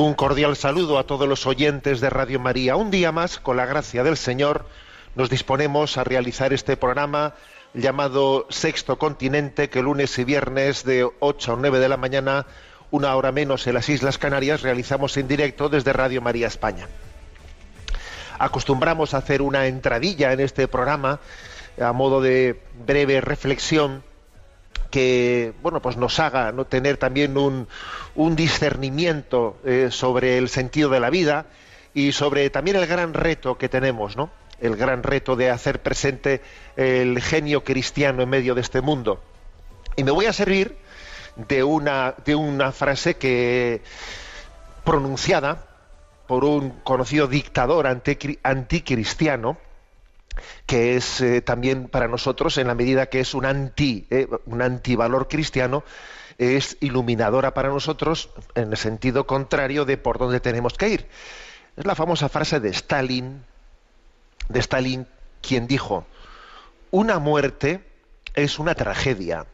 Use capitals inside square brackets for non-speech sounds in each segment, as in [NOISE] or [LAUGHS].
Un cordial saludo a todos los oyentes de Radio María. Un día más, con la gracia del Señor, nos disponemos a realizar este programa llamado Sexto Continente, que lunes y viernes de 8 a 9 de la mañana, una hora menos en las Islas Canarias, realizamos en directo desde Radio María España. Acostumbramos a hacer una entradilla en este programa a modo de breve reflexión que bueno pues nos haga no tener también un, un discernimiento eh, sobre el sentido de la vida y sobre también el gran reto que tenemos no el gran reto de hacer presente el genio cristiano en medio de este mundo. Y me voy a servir de una de una frase que pronunciada por un conocido dictador anticri- anticristiano que es eh, también para nosotros en la medida que es un anti eh, un antivalor cristiano es iluminadora para nosotros en el sentido contrario de por dónde tenemos que ir. Es la famosa frase de Stalin de Stalin quien dijo una muerte es una tragedia.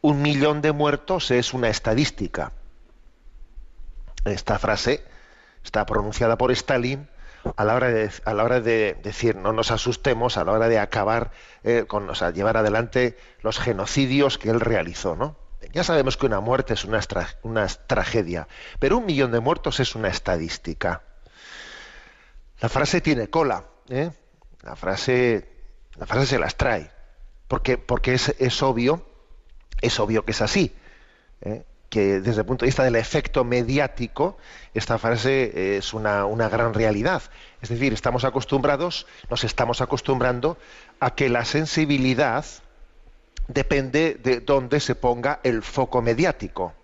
Un millón de muertos es una estadística esta frase está pronunciada por Stalin a la hora de, decir no nos asustemos a la hora de acabar eh, con o sea, llevar adelante los genocidios que él realizó no ya sabemos que una muerte es una tragedia pero un millón de muertos es una estadística la frase tiene cola ¿eh? la frase la frase se las trae porque porque es, es obvio es obvio que es así ¿eh? Que desde el punto de vista del efecto mediático, esta frase es una, una gran realidad. Es decir, estamos acostumbrados, nos estamos acostumbrando a que la sensibilidad depende de dónde se ponga el foco mediático.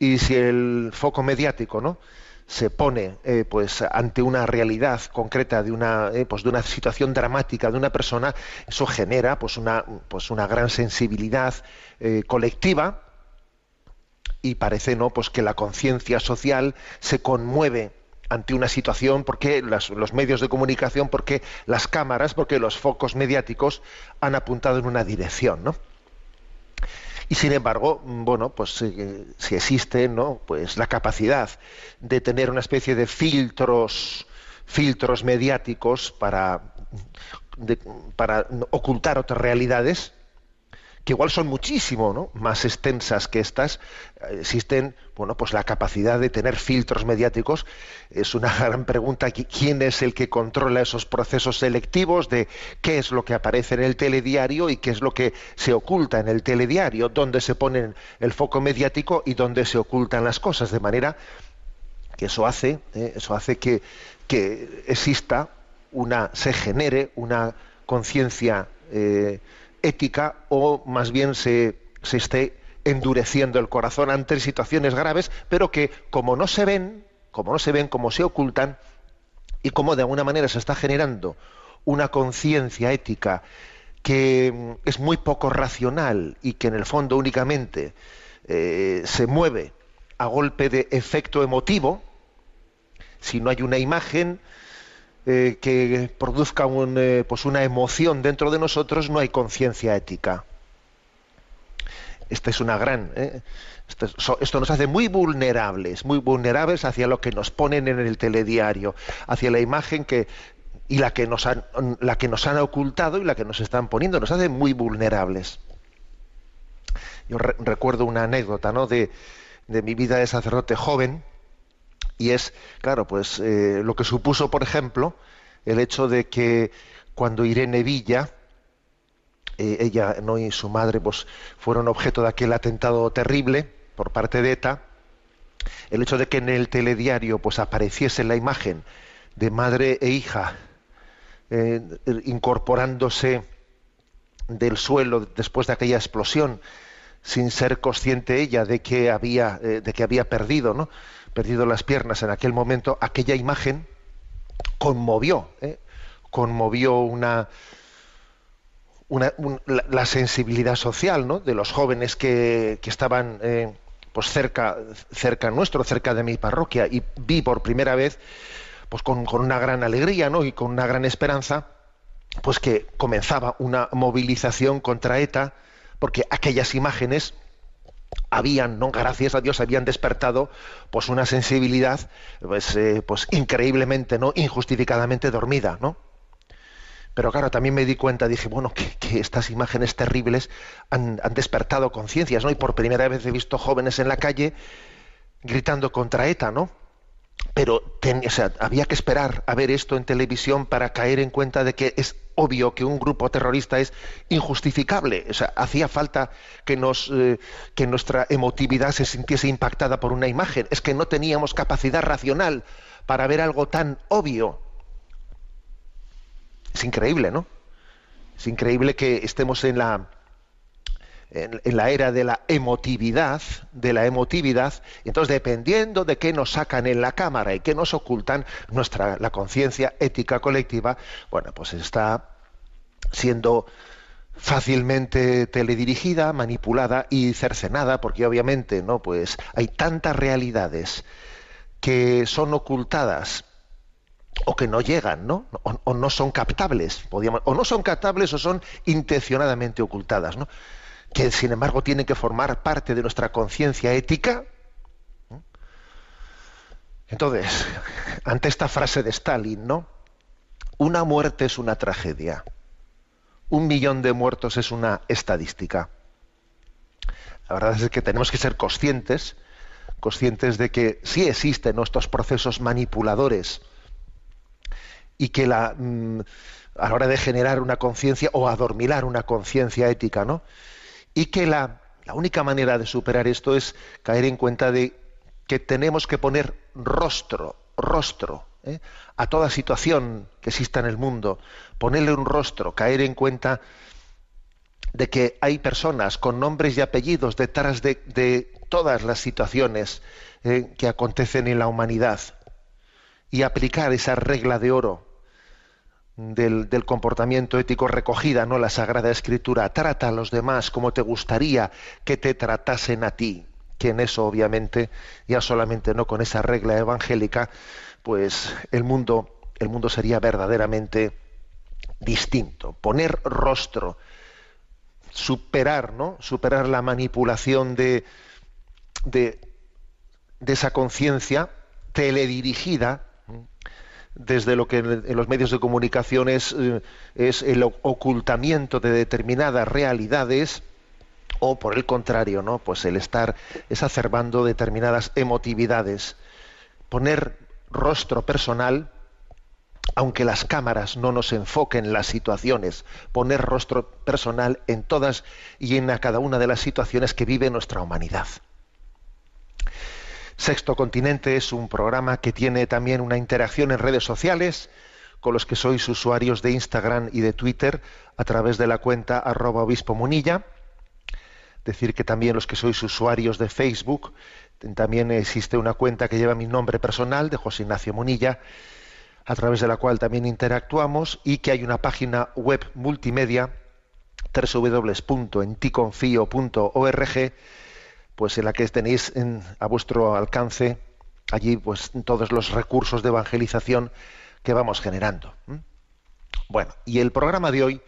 Y si el foco mediático ¿no? se pone eh, pues, ante una realidad concreta de una, eh, pues, de una situación dramática de una persona, eso genera pues, una, pues, una gran sensibilidad eh, colectiva y parece no pues que la conciencia social se conmueve ante una situación porque los medios de comunicación porque las cámaras porque los focos mediáticos han apuntado en una dirección ¿no? y sin embargo mm, bueno pues eh, si existe no pues la capacidad de tener una especie de filtros filtros mediáticos para para ocultar otras realidades que igual son muchísimo ¿no? más extensas que estas, eh, existen, bueno, pues la capacidad de tener filtros mediáticos. Es una [LAUGHS] gran pregunta, qui- ¿quién es el que controla esos procesos selectivos de qué es lo que aparece en el telediario y qué es lo que se oculta en el telediario, dónde se pone el foco mediático y dónde se ocultan las cosas, de manera que eso hace, eh, eso hace que, que exista una, se genere una conciencia eh, ética o más bien se, se esté endureciendo el corazón ante situaciones graves, pero que como no se ven, como no se ven, como se ocultan, y como de alguna manera se está generando una conciencia ética que mm, es muy poco racional y que en el fondo únicamente eh, se mueve a golpe de efecto emotivo, si no hay una imagen eh, que produzca un, eh, pues una emoción dentro de nosotros, no hay conciencia ética. Esta es una gran. ¿eh? Esto, nos hace muy vulnerables, muy vulnerables hacia lo que nos ponen en el telediario, hacia la imagen que y la que nos han, la que nos han ocultado y la que nos están poniendo, nos hace muy vulnerables. Yo re- recuerdo una anécdota, ¿no? De, de mi vida de sacerdote joven Y es, claro, pues eh, lo que supuso, por ejemplo, el hecho de que cuando Irene Villa, eh, ella no y su madre, pues fueron objeto de aquel atentado terrible por parte de ETA, el hecho de que en el telediario pues apareciese la imagen de madre e hija eh, incorporándose del suelo después de aquella explosión sin ser consciente ella de que había de que había perdido no perdido las piernas en aquel momento aquella imagen conmovió ¿eh? conmovió una, una un- la, la sensibilidad social ¿no? de los jóvenes que, que estaban eh, pues cerca cerca nuestro cerca de mi parroquia y vi por primera vez pues con, con una gran alegría ¿no? y con una gran esperanza pues que comenzaba una movilización contra ETA porque aquellas imágenes habían, no gracias a Dios, habían despertado pues una sensibilidad pues, eh, pues increíblemente, no, injustificadamente dormida, ¿no? Pero claro, también me di cuenta, dije, bueno, que, estas imágenes terribles han, despertado conciencias, ¿no? Y por primera vez he visto jóvenes en la calle gritando contra ETA, ¿no? Pero o sea, había que esperar a ver esto en televisión para caer en cuenta de que es obvio que un grupo terrorista es injustificable. O sea, hacía falta que, nos, eh, que nuestra emotividad se sintiese impactada por una imagen. Es que no teníamos capacidad racional para ver algo tan obvio. Es increíble, ¿no? Es increíble que estemos en la, en, la era de la emotividad, de la emotividad, entonces dependiendo de qué nos sacan en la cámara y qué nos ocultan, nuestra la conciencia ética colectiva, bueno, pues está siendo fácilmente teledirigida, manipulada y cercenada, porque obviamente, ¿no? Pues hay tantas realidades que son ocultadas o que no llegan, ¿no? O, o no son captables, podríamos- o no son captables o son intencionadamente ocultadas, ¿no? Que sin embargo tienen que formar parte de nuestra conciencia ética. Entonces, ante esta frase de Stalin, ¿no? Una muerte es una tragedia. Un millón de muertos es una estadística. La verdad es que tenemos que ser conscientes, conscientes de que sí existen nuestros procesos manipuladores y que la, mm, a la hora de generar una conciencia o adormilar una conciencia ética, ¿no? Y que la, única manera de superar esto es caer en cuenta de que tenemos que poner rostro, rostro, ¿eh? a toda situación que exista en el mundo, ponerle un rostro, caer en cuenta de que hay personas con nombres y apellidos detrás de, de todas las situaciones eh, que acontecen en la humanidad y aplicar esa regla de oro del, comportamiento ético recogida, ¿no? La Sagrada Escritura. Trata a los demás como te gustaría que te tratasen a ti. Que en eso, obviamente, ya solamente no con esa regla evangélica, pues el mundo, el mundo sería verdaderamente distinto. Poner rostro, superar, ¿no? Superar la manipulación de, de, de esa conciencia teledirigida desde lo que en los medios de comunicación es, eh, el ocultamiento de determinadas realidades o por el contrario, ¿no? Pues el estar exacerbando determinadas emotividades, poner rostro personal aunque las cámaras no nos enfoquen las situaciones, poner rostro personal en todas y en cada una de las situaciones que vive nuestra humanidad. Sexto Continente es un programa que tiene también una interacción en redes sociales con los que sois usuarios de Instagram y de Twitter a través de la cuenta arroba obispo munilla. Decir que también los que sois usuarios de Facebook, también existe una cuenta que lleva mi nombre personal de José Ignacio Munilla, a través de la cual también interactuamos y que hay una página web multimedia www.enticonfio.org pues en la que tenéis en- a vuestro alcance allí pues todos los recursos de evangelización que vamos generando. Bueno, y el programa de hoy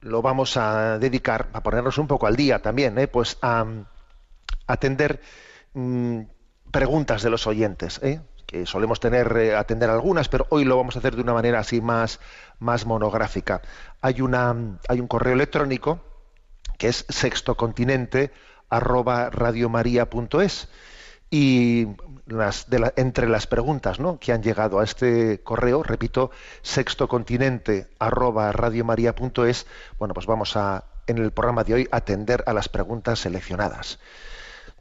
lo vamos a dedicar, a ponernos un poco al día también, ¿eh? pues a, atender mm, preguntas de los oyentes, ¿eh? que solemos tener, eh, atender algunas, pero hoy lo vamos a hacer de una manera así más, más monográfica. Hay, una, hay un correo electrónico que es sextocontinente arroba radiomaria.es Y las, de la- entre las preguntas ¿no? que han llegado a este correo, repito, sextocontinente arroba radiomaria.es, bueno, pues vamos a, en el programa de hoy, atender a las preguntas seleccionadas.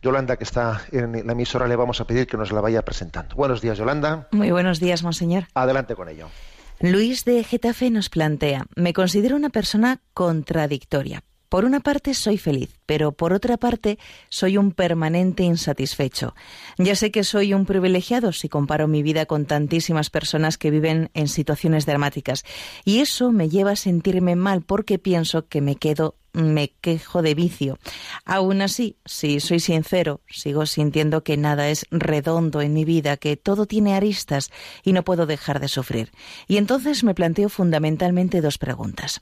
Yolanda, que está en la emisora, le vamos a pedir que nos la vaya presentando. Buenos días, Yolanda. Muy buenos días, monseñor. Adelante con ello. Luis de Getafe nos plantea, me considero una persona contradictoria. Por una parte soy feliz, pero por otra parte soy un permanente insatisfecho. Ya sé que soy un privilegiado si comparo mi vida con tantísimas personas que viven en situaciones dramáticas, y eso me lleva a sentirme mal porque pienso que me quedo me quejo de vicio. Aún así, si soy sincero, sigo sintiendo que nada es redondo en mi vida, que todo tiene aristas y no puedo dejar de sufrir. Y entonces me planteo fundamentalmente dos preguntas.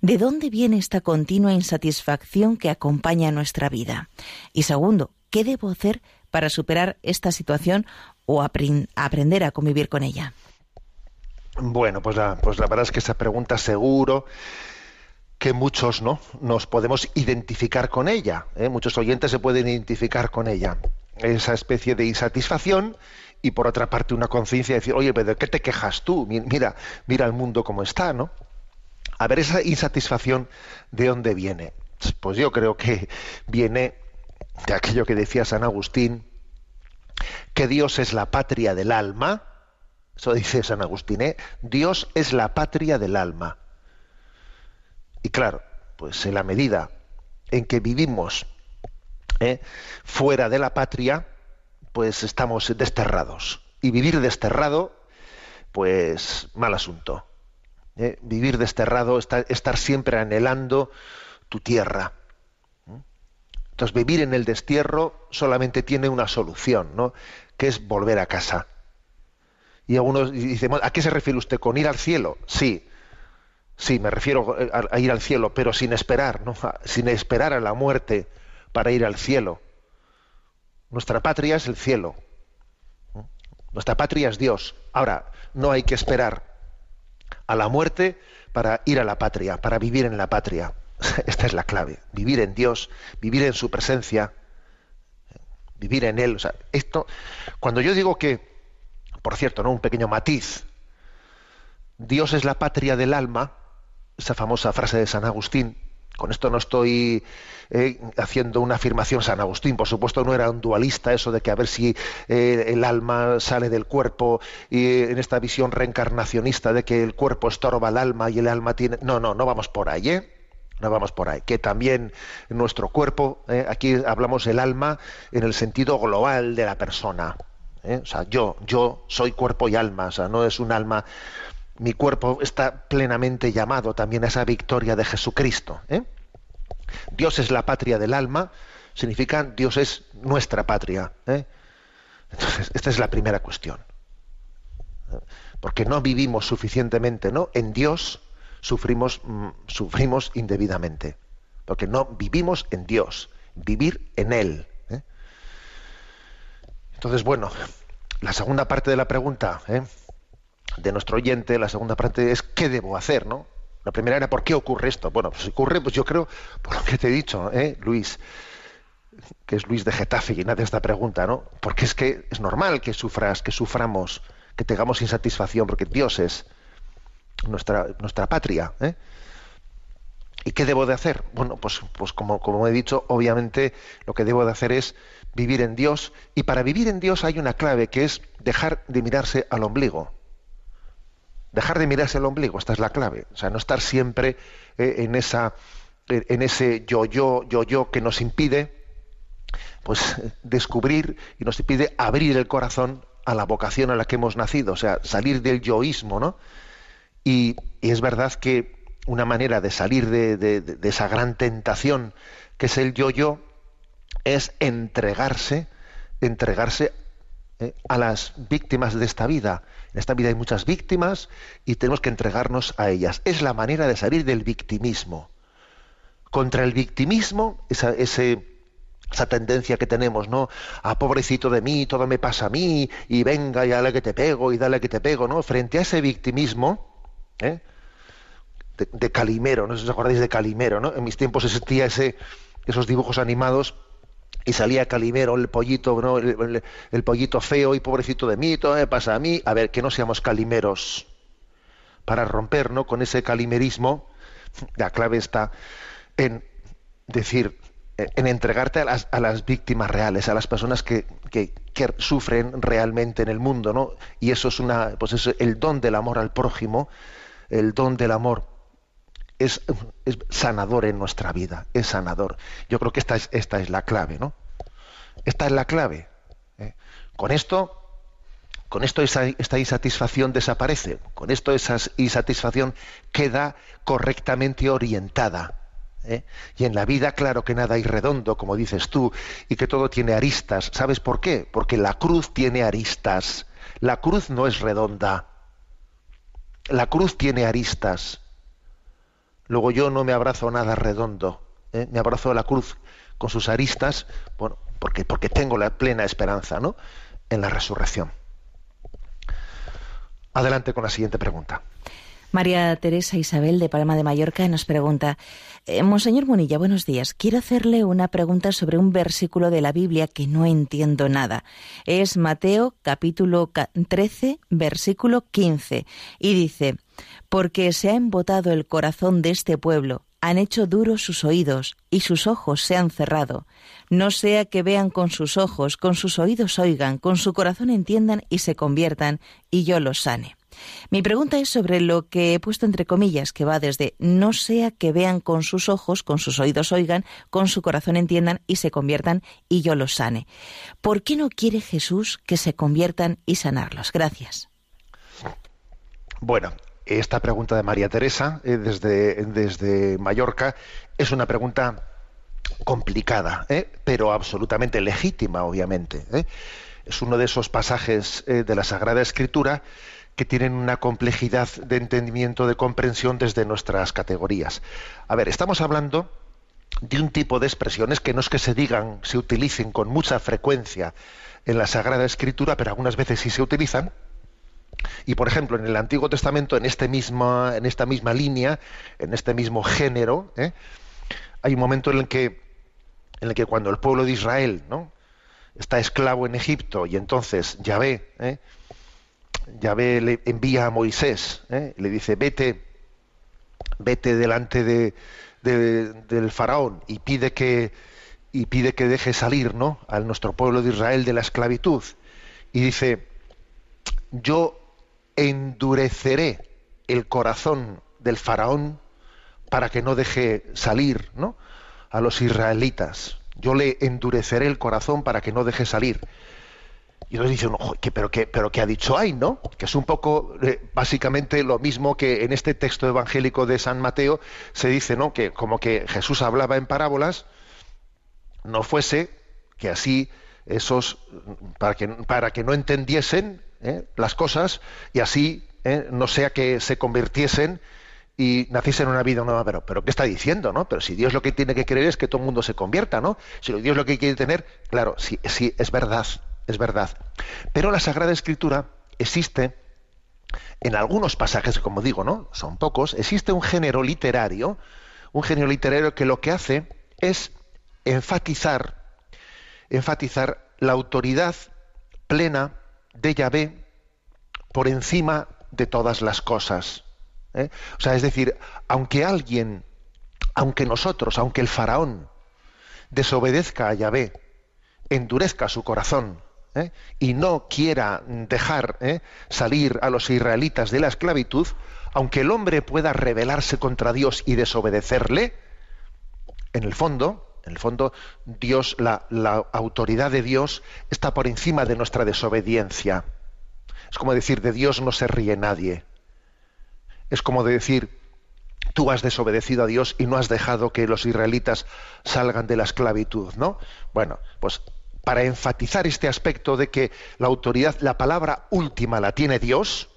¿De dónde viene esta continua insatisfacción que acompaña nuestra vida? Y segundo, ¿qué debo hacer para superar esta situación o apren- aprender a convivir con ella? Bueno, pues la, pues la verdad es que esa pregunta seguro que muchos no nos podemos identificar con ella. ¿eh? Muchos oyentes se pueden identificar con ella. Esa especie de insatisfacción y por otra parte una conciencia de decir, oye, pero ¿de qué te quejas tú? Mi- Mira, mira el mundo como está, ¿no? A ver, esa insatisfacción, ¿de dónde viene? Pues yo creo que viene de aquello que decía San Agustín, que Dios es la patria del alma. Eso dice San Agustín, ¿eh? Dios es la patria del alma. Y claro, pues en la medida en que vivimos ¿eh? fuera de la patria, pues estamos desterrados. Y vivir desterrado, pues mal asunto. ¿eh? Vivir desterrado, estar, estar siempre anhelando tu tierra. ¿eh? Entonces, vivir en el destierro solamente tiene una solución, ¿no? Que es volver a casa. Y algunos dicen, "Bueno, ¿a qué se refiere usted? ¿Con ir al cielo? Sí, sí, me refiero a, a ir al cielo, pero sin esperar, ¿no? Sin esperar a la muerte para ir al cielo. Nuestra patria es el cielo. Nuestra patria es Dios. Ahora, no hay que esperar a la muerte para ir a la patria, para vivir en la patria. [LAUGHS] Esta es la clave. Vivir en Dios, vivir en su presencia, vivir en Él. O sea, esto, cuando yo digo que, por cierto, ¿no? un pequeño matiz, Dios es la patria del alma, esa famosa frase de San Agustín, con esto no estoy eh, haciendo una afirmación San Agustín, por supuesto no era un dualista eso de que a ver si eh, el alma sale del cuerpo y eh, en esta visión reencarnacionista de que el cuerpo estorba al alma y el alma tiene... No, no, no vamos por ahí, ¿eh? No vamos por ahí. Que también nuestro cuerpo, aquí hablamos del alma en el sentido global de la persona. O sea, yo, yo soy cuerpo y alma, o sea, no es un alma mi cuerpo está plenamente llamado también a esa victoria de Jesucristo. ¿eh? Dios es la patria del alma, significa Dios es nuestra patria. ¿eh? Entonces, esta es la primera cuestión. ¿eh? Porque no vivimos suficientemente ¿no? en Dios, sufrimos, mm, sufrimos indebidamente. Porque no vivimos en Dios, vivir en Él. ¿eh? Entonces, bueno, la segunda parte de la pregunta, ¿eh? De nuestro oyente, la segunda parte es ¿qué debo hacer? ¿no? La primera era ¿por qué ocurre esto? Bueno, pues ocurre, pues yo creo, por lo que te he dicho, ¿eh? Luis, que es Luis de Getafe quien hace esta pregunta, ¿no? Porque es que es normal que sufras, que suframos, que tengamos insatisfacción, porque Dios es nuestra, nuestra patria. ¿eh? ¿Y qué debo de hacer? Bueno, pues, pues como, como he dicho, obviamente lo que debo de hacer es vivir en Dios, y para vivir en Dios hay una clave que es dejar de mirarse al ombligo. Dejar de mirarse al ombligo, esta es la clave. O sea, no estar siempre eh, en esa en ese yo yo yo yo que nos impide pues descubrir y nos impide abrir el corazón a la vocación a la que hemos nacido, o sea, salir del yoísmo, ¿no? Y, y es verdad que una manera de salir de, de- de esa gran tentación que es el yo-yo es entregarse, entregarse eh, a las víctimas de esta vida. En esta vida hay muchas víctimas y tenemos que entregarnos a ellas. Es la manera de salir del victimismo. Contra el victimismo, esa, esa tendencia que tenemos, ¿no? A pobrecito de mí, todo me pasa a mí, y venga, y dale que te pego, y dale que te pego, ¿no? Frente a ese victimismo, ¿eh? de, de Calimero, no sé si os acordáis de Calimero, ¿no? En mis tiempos existía ese, esos dibujos animados y salía Calimero, el pollito, ¿no? el, pollito feo y pobrecito de mí, todo me pasa a mí. A ver, que no seamos calimeros para romper ¿no? con ese calimerismo. La clave está en decir, en entregarte a las, a las víctimas reales, a las personas que, que- que sufren realmente en el mundo, ¿no? Y eso es una, pues eso, el don del amor al prójimo, el don del amor es, es sanador en nuestra vida, es sanador. Yo creo que esta es, esta es la clave, ¿no? Esta es la clave. ¿eh? Con esto, con esto esa, esta insatisfacción desaparece, con esto esa insatisfacción queda correctamente orientada. ¿eh? Y en la vida, claro que nada hay redondo, como dices tú, y que todo tiene aristas. ¿Sabes por qué? Porque la cruz tiene aristas. La cruz no es redonda. La cruz tiene aristas. Luego yo no me abrazo a nada redondo, ¿eh? me abrazo a la cruz con sus aristas, bueno, porque, porque tengo la plena esperanza ¿no? en la resurrección. Adelante con la siguiente pregunta. María Teresa Isabel de Palma de Mallorca nos pregunta, eh, Monseñor Munilla, buenos días. Quiero hacerle una pregunta sobre un versículo de la Biblia que no entiendo nada. Es Mateo capítulo ca- 13, versículo 15, y dice, Porque se ha embotado el corazón de este pueblo, han hecho duros sus oídos, y sus ojos se han cerrado. No sea que vean con sus ojos, con sus oídos oigan, con su corazón entiendan y se conviertan, y yo los sane. Mi pregunta es sobre lo que he puesto entre comillas, que va desde no sea que vean con sus ojos, con sus oídos oigan, con su corazón entiendan y se conviertan y yo los sane. ¿Por qué no quiere Jesús que se conviertan y sanarlos? Gracias. Bueno, esta pregunta de María Teresa eh, desde, desde Mallorca es una pregunta complicada, ¿eh? pero absolutamente legítima, obviamente. ¿eh? Es uno de esos pasajes de la Sagrada Escritura que tienen una complejidad de entendimiento, de comprensión desde nuestras categorías. A ver, estamos hablando de un tipo de expresiones que no es que se digan, se utilicen con mucha frecuencia en la Sagrada Escritura, pero algunas veces sí se utilizan. Y por ejemplo, en el Antiguo Testamento, en, este misma, en esta misma línea, en este mismo género, ¿eh? hay un momento en el que, en el que cuando el pueblo de Israel ¿no? está esclavo en Egipto y entonces Yahvé, ¿eh? Yahvé le envía a Moisés, ¿eh? le dice, vete, vete delante de, de- del faraón y pide que y pide que deje salir ¿no? a nuestro pueblo de Israel de la esclavitud. Y dice, yo endureceré el corazón del faraón para que no deje salir ¿no? a los israelitas. Yo le endureceré el corazón para que no deje salir. Y entonces dicen, "Ojo, ¿qué- pero, qué, pero ha dicho ahí, ¿no? Que es un poco, eh, básicamente, lo mismo que en este texto evangélico de San Mateo se dice, ¿no? Que como que Jesús hablaba en parábolas, no fuese que así esos, para que, para que no entendiesen ¿eh? las cosas y así ¿eh? no sea que se convirtiesen y naciesen en una vida nueva. Pero, pero ¿qué está diciendo, no? Pero si Dios lo que tiene que querer es que todo el mundo se convierta, ¿no? Si Dios lo que quiere tener, claro, sí, sí, es verdad, es verdad. Pero la Sagrada Escritura existe en algunos pasajes, como digo, ¿no? Son pocos, existe un género literario, un género literario que lo que hace es enfatizar, enfatizar la autoridad plena de Yahvé por encima de todas las cosas. ¿eh? O sea, es decir, aunque alguien, aunque nosotros, aunque el faraón desobedezca a Yahvé, endurezca su corazón ¿eh? y no quiera dejar ¿eh? salir a los israelitas de la esclavitud, aunque el hombre pueda rebelarse contra Dios y desobedecerle, en el fondo, en el fondo, Dios, la, la autoridad de Dios está por encima de nuestra desobediencia. Es como decir, de Dios no se ríe nadie. Es como de decir, tú has desobedecido a Dios y no has dejado que los israelitas salgan de la esclavitud, ¿no? Bueno, pues para enfatizar este aspecto de que la autoridad, la palabra última la tiene Dios,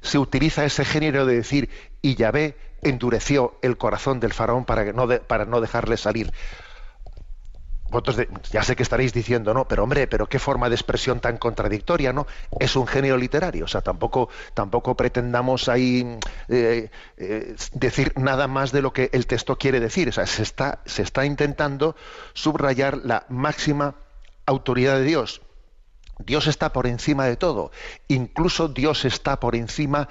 se utiliza ese género de decir, y Yahvé endureció el corazón del faraón para, que no para no dejarle salir. vosotros ya sé que estaréis diciendo, no, pero hombre, pero qué forma de expresión tan contradictoria, ¿no? Es un género literario, o sea, tampoco, tampoco pretendamos ahí eh, eh, decir nada más de lo que el texto quiere decir. O sea, se está, se está intentando subrayar la máxima autoridad de Dios. Dios está por encima de todo. Incluso Dios está por encima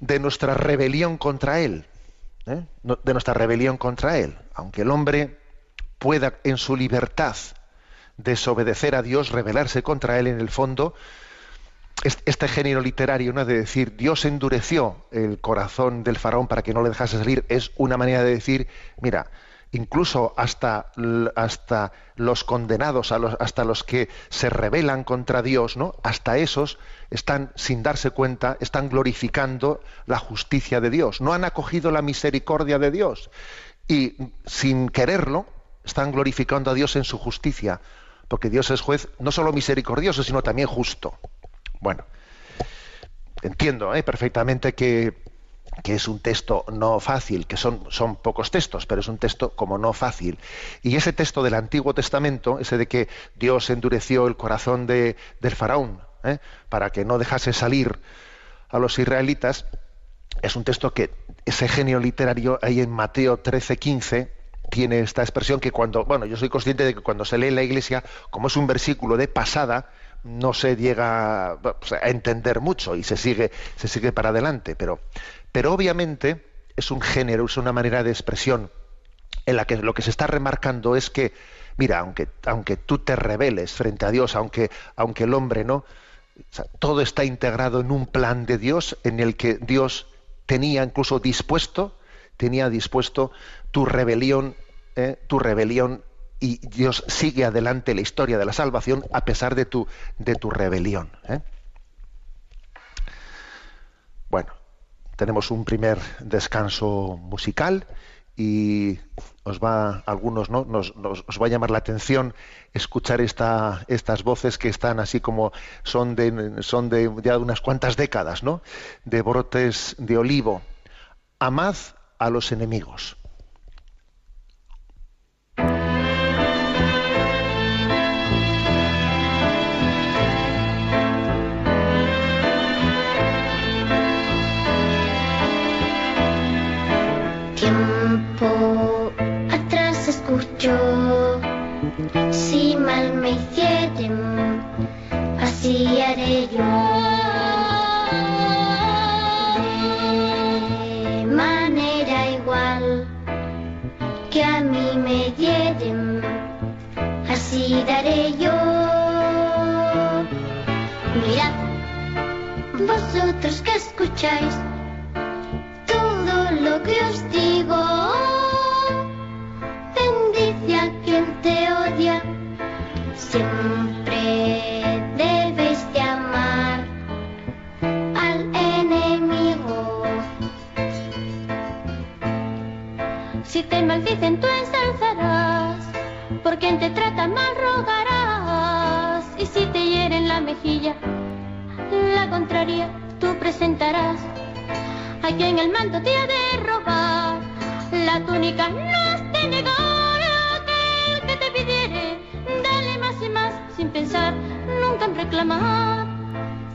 de nuestra rebelión contra Él. ¿eh? De nuestra rebelión contra Él. Aunque el hombre pueda en su libertad desobedecer a Dios, rebelarse contra Él en el fondo, es- este género literario, ¿no? de decir Dios endureció el corazón del faraón para que no le dejase salir, es una manera de decir, mira, incluso hasta, hasta los condenados, hasta los que se rebelan contra Dios, ¿no? hasta esos están, sin darse cuenta, están glorificando la justicia de Dios. No han acogido la misericordia de Dios. Y sin quererlo, están glorificando a Dios en su justicia. Porque Dios es juez no solo misericordioso, sino también justo. Bueno, entiendo ¿eh? perfectamente que, que es un texto no fácil, que son, son pocos textos, pero es un texto como no fácil. Y ese texto del Antiguo Testamento, ese de que Dios endureció el corazón de- del faraón ¿eh? para que no dejase salir a los israelitas, es un texto que ese genio literario ahí en Mateo 13, 15 tiene esta expresión que cuando, bueno, yo soy consciente de que cuando se lee en la iglesia, como es un versículo de pasada, no se llega a entender mucho y se sigue, se sigue para adelante, pero, pero obviamente es un género, es una manera de expresión en la que lo que se está remarcando es que, mira, aunque, aunque tú te rebeles frente a Dios, aunque, aunque el hombre no, todo está integrado en un plan de Dios en el que Dios tenía incluso dispuesto, tenía dispuesto tu rebelión, ¿eh? tu rebelión y Dios sigue adelante la historia de la salvación a pesar de tu, de tu rebelión. ¿eh? Bueno, tenemos un primer descanso musical y os va algunos no nos, os va a llamar la atención escuchar esta, estas voces que están así como son de son de ya unas cuantas décadas no de brotes de olivo. Amad a los enemigos De manera igual que a mí me dieren, así daré yo. Mirad, vosotros que escucháis todo lo que os digo. Maldicen tú ensalzarás, por quien te trata mal rogarás, y si te hieren la mejilla, la contraria tú presentarás. A quien el manto te ha de robar, la túnica no has de negar. Aquel que te pidiere, dale más y más, sin pensar nunca en reclamar.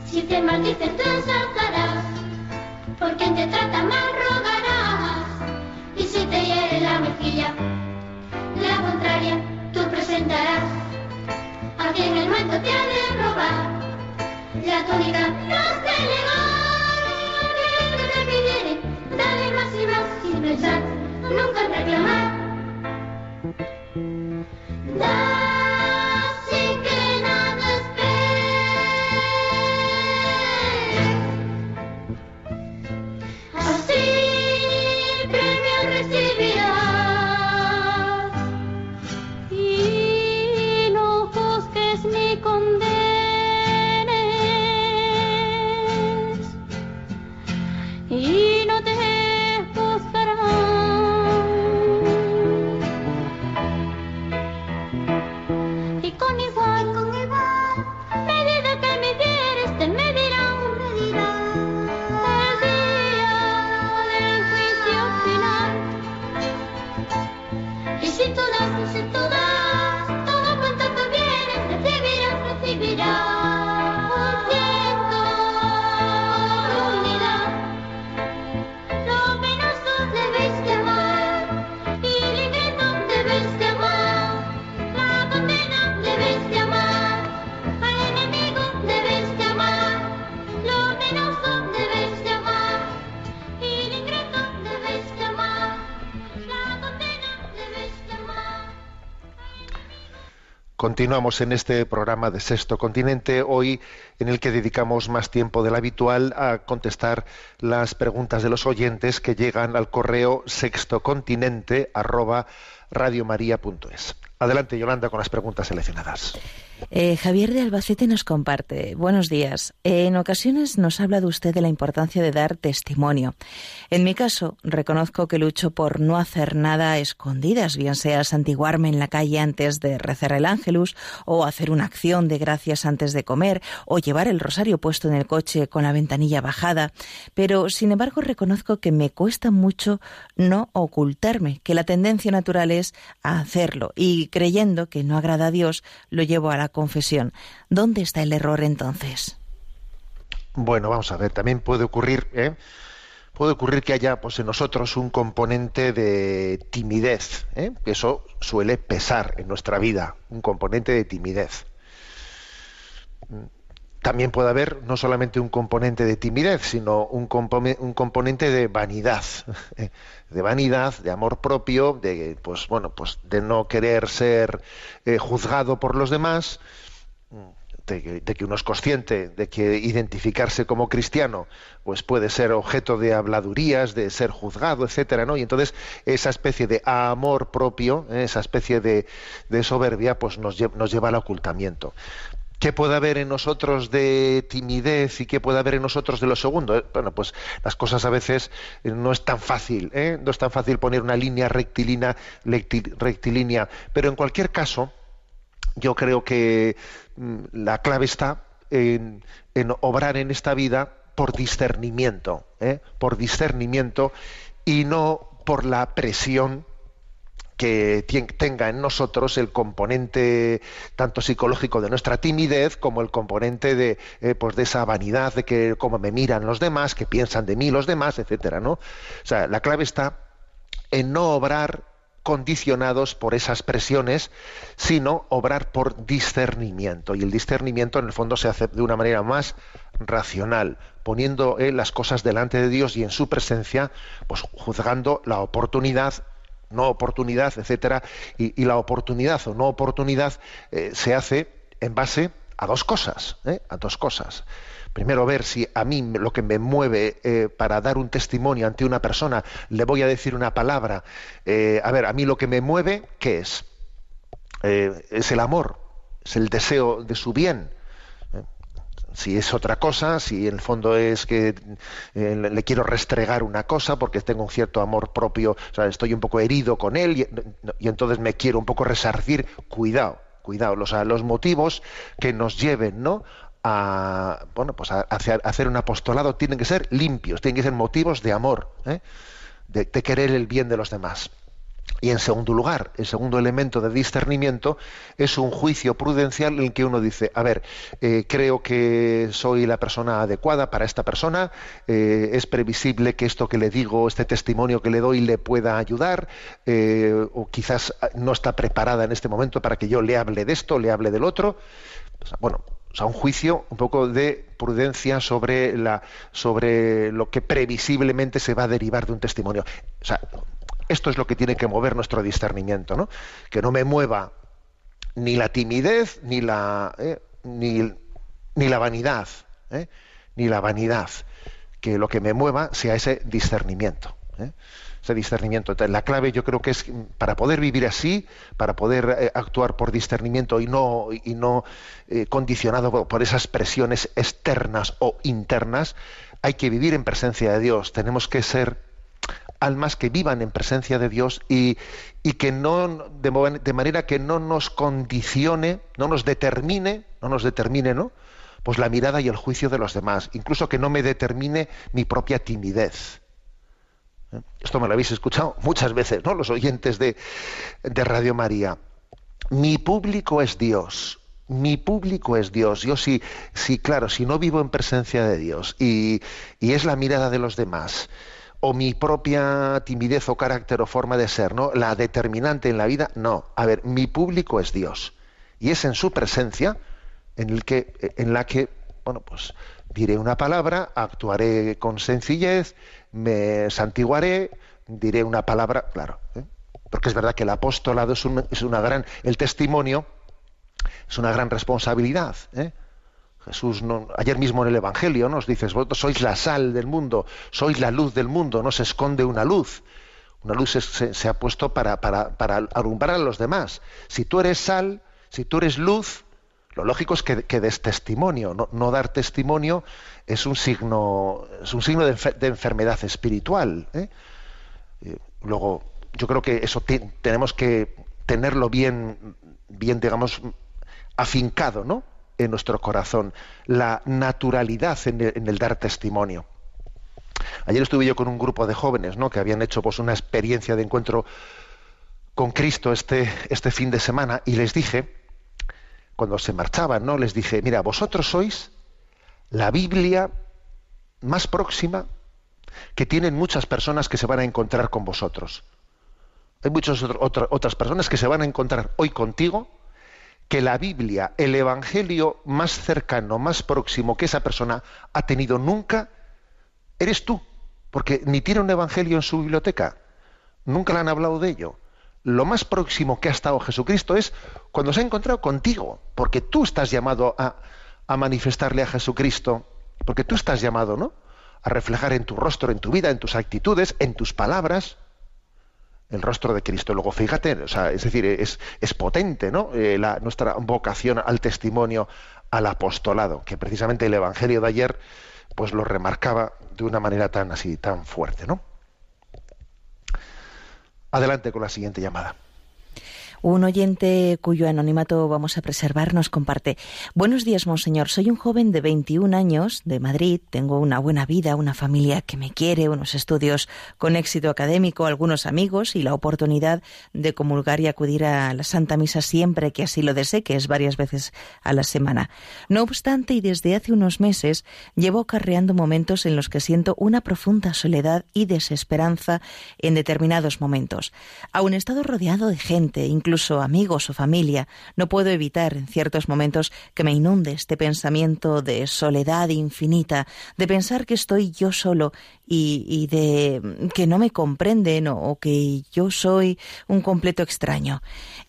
Si te maldicen, tú ensalzarás, por quien te trata mal rogarás. La mejilla, la contraria tú presentarás. A quien el manto te ha de robar, la túnica no negar. Aquel que te pidiere, dale más y más sin pensar, nunca en reclamar. Da Continuamos en este programa de Sexto Continente, hoy en el que dedicamos más tiempo del habitual a contestar las preguntas de los oyentes que llegan al correo sextocontinente arroba radiomaria.es. Adelante, Yolanda, con las preguntas seleccionadas. Eh, Javier de Albacete nos comparte. Buenos días. En ocasiones nos habla de usted de la importancia de dar testimonio. En mi caso, reconozco que lucho por no hacer nada escondidas, bien sea santiguarme en la calle antes de rezar el ángelus, o hacer una acción de gracias antes de comer, o llevar el rosario puesto en el coche con la ventanilla bajada. Pero, sin embargo, reconozco que me cuesta mucho no ocultarme, que la tendencia natural es a hacerlo, y creyendo que no agrada a Dios, lo llevo a la confesión. ¿Dónde está el error entonces? Bueno, vamos a ver, también puede ocurrir, ¿eh? puede ocurrir que haya pues, en nosotros un componente de timidez, ¿eh? eso suele pesar en nuestra vida, un componente de timidez. También puede haber no solamente un componente de timidez, sino un, compone- un componente de vanidad, [LAUGHS] ¿eh? de vanidad, de amor propio, de pues bueno, pues de no querer ser eh, juzgado por los demás, de que, uno es consciente de que identificarse como cristiano pues puede ser objeto de habladurías, de ser juzgado, etcétera, ¿no? Y entonces esa especie de amor propio, ¿eh? esa especie de, soberbia, pues nos lleva al ocultamiento. ¿Qué puede haber en nosotros de timidez y qué puede haber en nosotros de lo segundo? Eh, Bueno, pues las cosas a veces eh, no es tan fácil, ¿eh? no es tan fácil poner una línea rectilínea, rectilínea, pero en cualquier caso, yo creo que mm, la clave está en, obrar en esta vida por discernimiento, por discernimiento y no por la presión que tenga en nosotros el componente tanto psicológico de nuestra timidez como el componente de eh, pues de esa vanidad de que cómo me miran los demás, que piensan de mí los demás, etcétera, ¿no? O sea, la clave está en no obrar condicionados por esas presiones, sino obrar por discernimiento. Y el discernimiento en el fondo se hace de una manera más racional, poniendo eh, las cosas delante de Dios y en su presencia, pues juzgando la oportunidad no oportunidad, etcétera, y, la oportunidad o no oportunidad eh, se hace en base a dos cosas, ¿eh? a dos cosas. Primero ver si a mí lo que me mueve eh, para dar un testimonio ante una persona, le voy a decir una palabra. a ver, a mí lo que me mueve, ¿qué es? Es el amor, es el deseo de su bien. Si es otra cosa, si en el fondo es que eh, le quiero restregar una cosa porque tengo un cierto amor propio, o sea, estoy un poco herido con él y, y entonces me quiero un poco resarcir, cuidado, cuidado, los, motivos que nos lleven, ¿no? a bueno pues a, hacer un apostolado tienen que ser limpios, tienen que ser motivos de amor, ¿eh? de querer el bien de los demás. Y en segundo lugar, el segundo elemento de discernimiento es un juicio prudencial en el que uno dice, a ver, eh, creo que soy la persona adecuada para esta persona, eh, es previsible que esto que le digo, este testimonio que le doy le pueda ayudar, eh, o quizás no está preparada en este momento para que yo le hable de esto, le hable del otro. Bueno, o sea, un juicio un poco de prudencia sobre la sobre lo que previsiblemente se va a derivar de un testimonio. O sea, esto es lo que tiene que mover nuestro discernimiento, ¿no? Que no me mueva ni la timidez ni la eh, ni, la vanidad, ¿eh? ni la vanidad, que lo que me mueva sea ese discernimiento. ¿eh? ese discernimiento. La clave yo creo que es mm, para poder vivir así, para poder actuar por discernimiento y no, y no condicionado por esas presiones externas o internas, hay que vivir en presencia de Dios. Tenemos que ser almas que vivan en presencia de Dios y, y que no, de, de manera que no nos condicione, no nos determine, no nos determine, ¿no? Pues la mirada y el juicio de los demás, incluso que no me determine mi propia timidez. ¿Eh? Esto me lo habéis escuchado muchas veces, ¿no? Los oyentes de, de Radio María. Mi público es Dios, Mi público es Dios. Yo sí, sí, claro, si no vivo en presencia de Dios y, y es la mirada de los demás, o mi propia timidez o carácter o forma de ser, ¿no? La determinante en la vida, no. A ver, mi público es Dios. Y es en su presencia en, el que, en la que, bueno, pues diré una palabra, actuaré con sencillez, me santiguaré, diré una palabra, claro. ¿eh? Porque es verdad que el apostolado es, un- es una gran, el testimonio es una gran responsabilidad. ¿eh? Jesús, ayer mismo en el Evangelio nos dices, vosotros sois la sal del mundo, sois la luz del mundo, no se esconde una luz. Una luz se, ha puesto para, para, alumbrar a los demás. Si tú eres sal, si tú eres luz, lo lógico es que, des testimonio. No, dar testimonio es un signo, es un signo de, enfer- de enfermedad espiritual. ¿eh? Eh, luego, yo creo que eso te- tenemos que tenerlo bien, bien, digamos, afincado, ¿no? En nuestro corazón, la naturalidad en el, dar testimonio. Ayer estuve yo con un grupo de jóvenes, ¿no? Que habían hecho pues una experiencia de encuentro con Cristo este, este fin de semana y les dije, cuando se marchaban, ¿no? Les dije, mira, vosotros sois la Biblia más próxima que tienen muchas personas que se van a encontrar con vosotros. Hay muchas otras personas que se van a encontrar hoy contigo, que la Biblia, el Evangelio más cercano, más próximo que esa persona ha tenido nunca, eres tú, porque ni tiene un Evangelio en su biblioteca, nunca le han hablado de ello. Lo más próximo que ha estado Jesucristo es cuando se ha encontrado contigo, porque tú estás llamado a, a manifestarle a Jesucristo, porque tú estás llamado, ¿no? A reflejar en tu rostro, en tu vida, en tus actitudes, en tus palabras, el rostro de Cristo. Luego, fíjate, o sea, es decir, es, es potente, ¿no? Eh, la- nuestra vocación al testimonio, al apostolado, que precisamente el Evangelio de ayer, pues lo remarcaba de una manera tan así, tan fuerte, ¿no? Adelante con la siguiente llamada. Un oyente cuyo anonimato vamos a preservar nos comparte. Buenos días, monseñor. Soy un joven de 21 años de Madrid. Tengo una buena vida, una familia que me quiere, unos estudios con éxito académico, algunos amigos y la oportunidad de comulgar y acudir a la Santa Misa siempre que así lo desee, que es varias veces a la semana. No obstante, y desde hace unos meses, llevo acarreando momentos en los que siento una profunda soledad y desesperanza en determinados momentos. Aun he estado rodeado de gente, incluso amigos o familia, no puedo evitar en ciertos momentos que me inunde este pensamiento de soledad infinita, de pensar que estoy yo solo y, de que no me comprenden o, que yo soy un completo extraño.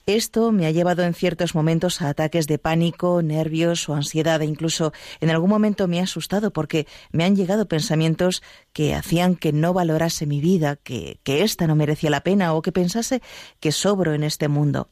Esto me ha llevado en ciertos momentos a ataques de pánico, nervios o ansiedad e incluso en algún momento me ha asustado porque me han llegado pensamientos que hacían que no valorase mi vida, que, que ésta no merecía la pena o que pensase que sobro en este mundo.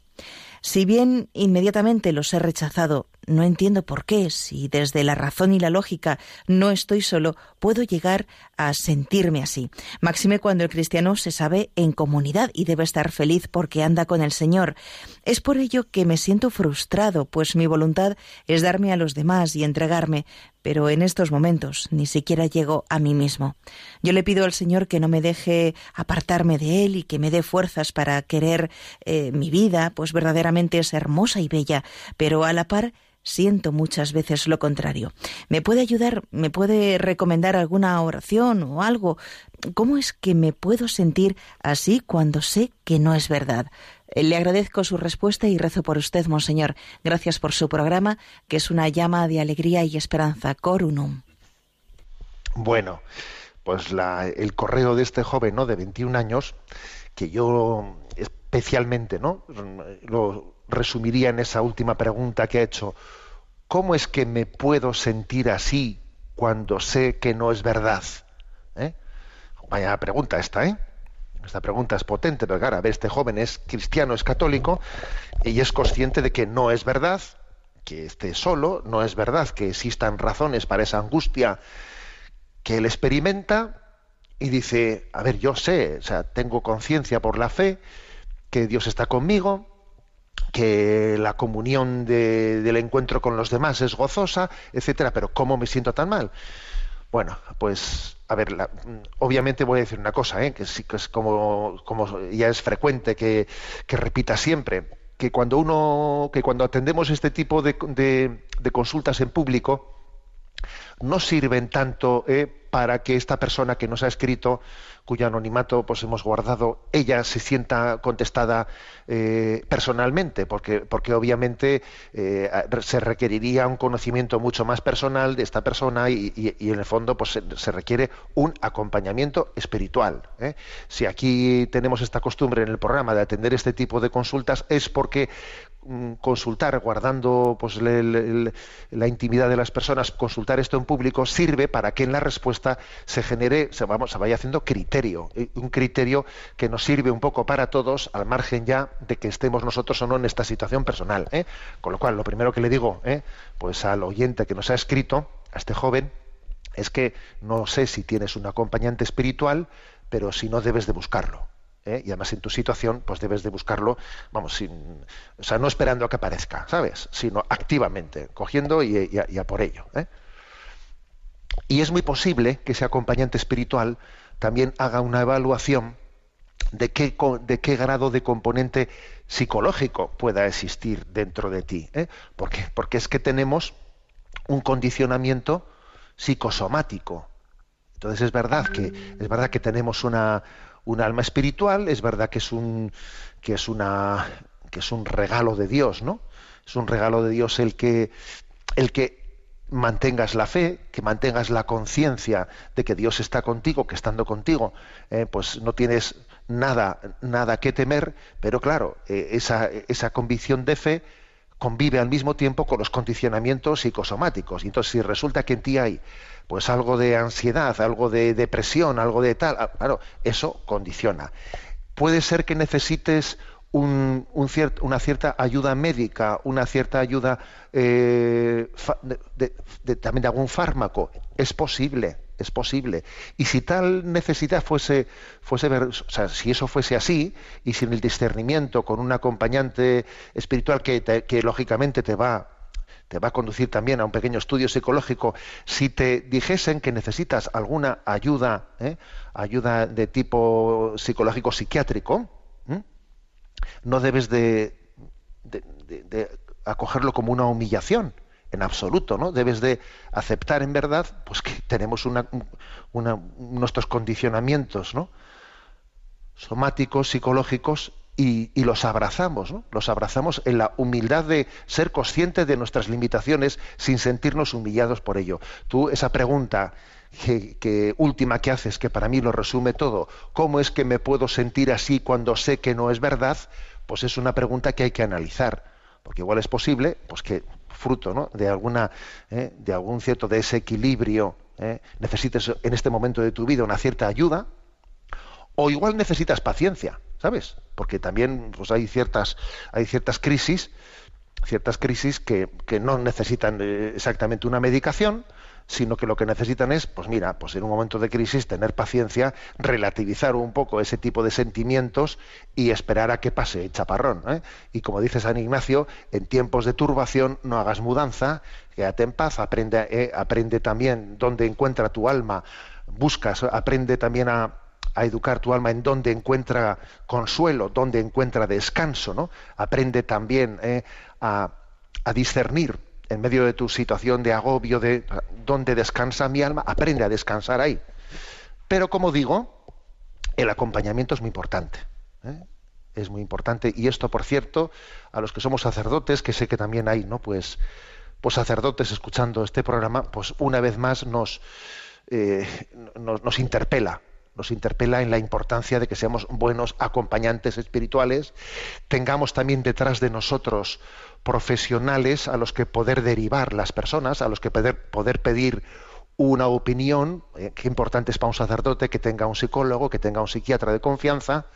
Si bien inmediatamente los he rechazado, no entiendo por qué, si desde la razón y la lógica no estoy solo, puedo llegar a sentirme así. Máxime cuando el cristiano se sabe en comunidad y debe estar feliz porque anda con el Señor. Es por ello que me siento frustrado, pues mi voluntad es darme a los demás y entregarme, pero en estos momentos ni siquiera llego a mí mismo. Yo le pido al Señor que no me deje apartarme de Él y que me dé fuerzas para querer eh, mi vida, pues verdaderamente es hermosa y bella, pero a la par siento muchas veces lo contrario. ¿Me puede ayudar, me puede recomendar alguna oración o algo? ¿Cómo es que me puedo sentir así cuando sé que no es verdad? Eh, Le agradezco su respuesta y rezo por usted, Monseñor. Gracias por su programa, que es una llama de alegría y esperanza. Corunum. Bueno, pues la- el correo de este joven, ¿no? De 21 años, que yo especialmente, ¿no? Lo resumiría en esa última pregunta que ha hecho. ¿Cómo es que me puedo sentir así cuando sé que no es verdad? ¿Eh? Vaya pregunta esta, ¿eh? Esta pregunta es potente, pero claro, a ver, este joven es cristiano, es católico, y es consciente de que no es verdad, que esté solo, no es verdad que existan razones para esa angustia que él experimenta y dice, a ver, yo sé, o sea, tengo conciencia por la fe que Dios está conmigo, que la comunión de- del encuentro con los demás es gozosa, etcétera, pero ¿cómo me siento tan mal? Bueno, pues, a ver, obviamente voy a decir una cosa, ¿eh? que sí que es como, ya es frecuente que, que repita siempre. que cuando uno, que cuando atendemos este tipo de, de- de consultas en público, no sirven tanto eh, para que esta persona que nos ha escrito, cuyo anonimato pues hemos guardado, ella se sienta contestada eh, personalmente, porque, porque obviamente eh, se requeriría un conocimiento mucho más personal de esta persona y, en el fondo pues se, requiere un acompañamiento espiritual. ¿eh? Si aquí tenemos esta costumbre en el programa de atender este tipo de consultas es porque consultar guardando pues la intimidad de las personas consultar esto en público sirve para que en la respuesta se genere se vamos se vaya haciendo criterio eh, un criterio que nos sirve un poco para todos al margen ya de que estemos nosotros o no en esta situación personal ¿eh? con lo cual lo primero que le digo ¿eh? pues al oyente que nos ha escrito a este joven es que no sé si tienes un acompañante espiritual pero si no debes de buscarlo ¿eh? y además en tu situación pues debes de buscarlo vamos sin o sea no esperando a que aparezca sabes sino activamente cogiendo y, y a, por ello ¿eh? y es muy posible que ese acompañante espiritual también haga una evaluación de qué, de qué grado de componente psicológico pueda existir dentro de ti. ¿eh? ¿Por qué? Porque es que tenemos un condicionamiento psicosomático. Entonces es verdad que es verdad que tenemos una un alma espiritual, es verdad que es un que es una que es un regalo de Dios, ¿no? Es un regalo de Dios el que el que mantengas la fe, que mantengas la conciencia de que Dios está contigo, que estando contigo, eh, pues no tienes nada nada que temer, pero claro, eh, esa esa convicción de fe convive al mismo tiempo con los condicionamientos psicosomáticos. Y entonces, si resulta que en ti hay pues algo de ansiedad, algo de depresión, algo de tal, ah, claro, eso condiciona. Puede ser que necesites un- un una cierta ayuda médica, una cierta ayuda eh, de- también de algún fármaco. Es posible, es posible. Y si tal necesidad fuese, fuese o sea, si eso fuese así, y sin el discernimiento con un acompañante espiritual que, te- que lógicamente te va te va a conducir también a un pequeño estudio psicológico, si te dijesen que necesitas alguna ayuda, ¿eh? ayuda de tipo psicológico psiquiátrico, no debes de, acogerlo como una humillación en absoluto, ¿no? Debes de aceptar en verdad pues que tenemos nuestros condicionamientos, ¿no? somáticos, psicológicos, y, los abrazamos, ¿no? Los abrazamos en la humildad de ser conscientes de nuestras limitaciones sin sentirnos humillados por ello. Tú, esa pregunta que, que última que haces, que para mí lo resume todo, ¿cómo es que me puedo sentir así cuando sé que no es verdad? Pues es una pregunta que hay que analizar, porque igual es posible, pues que fruto ¿no? de alguna, ¿eh? de algún cierto desequilibrio, ¿eh? necesites en este momento de tu vida una cierta ayuda, o igual necesitas paciencia, ¿sabes? Porque también pues, hay ciertas hay ciertas crisis, ciertas crisis que, que no necesitan eh, exactamente una medicación, sino que lo que necesitan es, pues mira, pues en un momento de crisis tener paciencia, relativizar un poco ese tipo de sentimientos y esperar a que pase el chaparrón. ¿eh? Y como dice San Ignacio, en tiempos de turbación no hagas mudanza, quédate en paz, aprende, eh, aprende también dónde encuentra tu alma, buscas, aprende también a, a educar tu alma en donde encuentra consuelo, donde encuentra descanso, ¿no? Aprende también eh, a, discernir en medio de tu situación de agobio, de dónde descansa mi alma, aprende a descansar ahí. Pero como digo, el acompañamiento es muy importante. ¿eh? Es muy importante. Y esto, por cierto, a los que somos sacerdotes, que sé que también hay, ¿no? Pues, pues sacerdotes escuchando este programa, pues una vez más nos, eh, nos interpela nos interpela en la importancia de que seamos buenos acompañantes espirituales, tengamos también detrás de nosotros profesionales a los que poder derivar las personas, a los que poder, pedir una opinión, eh, qué importante es para un sacerdote que tenga un psicólogo, que tenga un psiquiatra de confianza,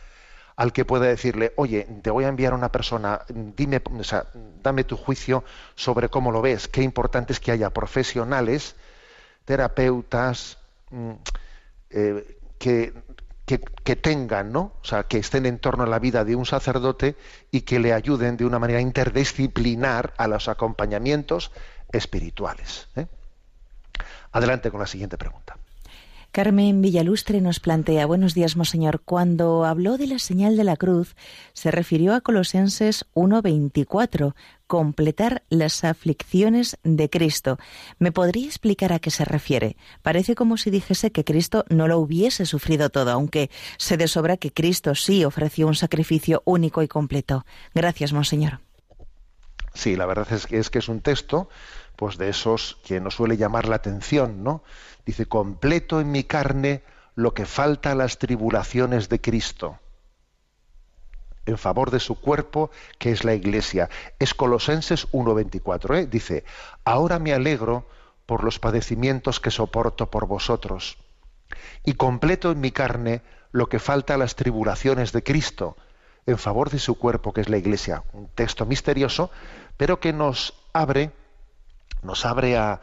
al que pueda decirle, oye, te voy a enviar a una persona, dime, o sea, dame tu juicio sobre cómo lo ves, qué importante es que haya profesionales, terapeutas, mm, eh, que, que, tengan, ¿no? O sea, que estén en torno a la vida de un sacerdote y que le ayuden de una manera interdisciplinar a los acompañamientos espirituales. ¿eh? Adelante con la siguiente pregunta. Carmen Villalustre nos plantea, buenos días, Monseñor, cuando habló de la señal de la cruz, se refirió a Colosenses 1.24, completar las aflicciones de Cristo. ¿Me podría explicar a qué se refiere? Parece como si dijese que Cristo no lo hubiese sufrido todo, aunque se de sobra que Cristo sí ofreció un sacrificio único y completo. Gracias, Monseñor. Sí, la verdad es que es, que es un texto pues de esos que nos suele llamar la atención, ¿no? Dice, completo en mi carne lo que falta a las tribulaciones de Cristo en favor de su cuerpo, que es la Iglesia. Es Colosenses 1.24. ¿eh? Dice, ahora me alegro por los padecimientos que soporto por vosotros, y completo en mi carne lo que falta a las tribulaciones de Cristo, en favor de su cuerpo, que es la Iglesia. Un texto misterioso, pero que nos abre, nos abre a,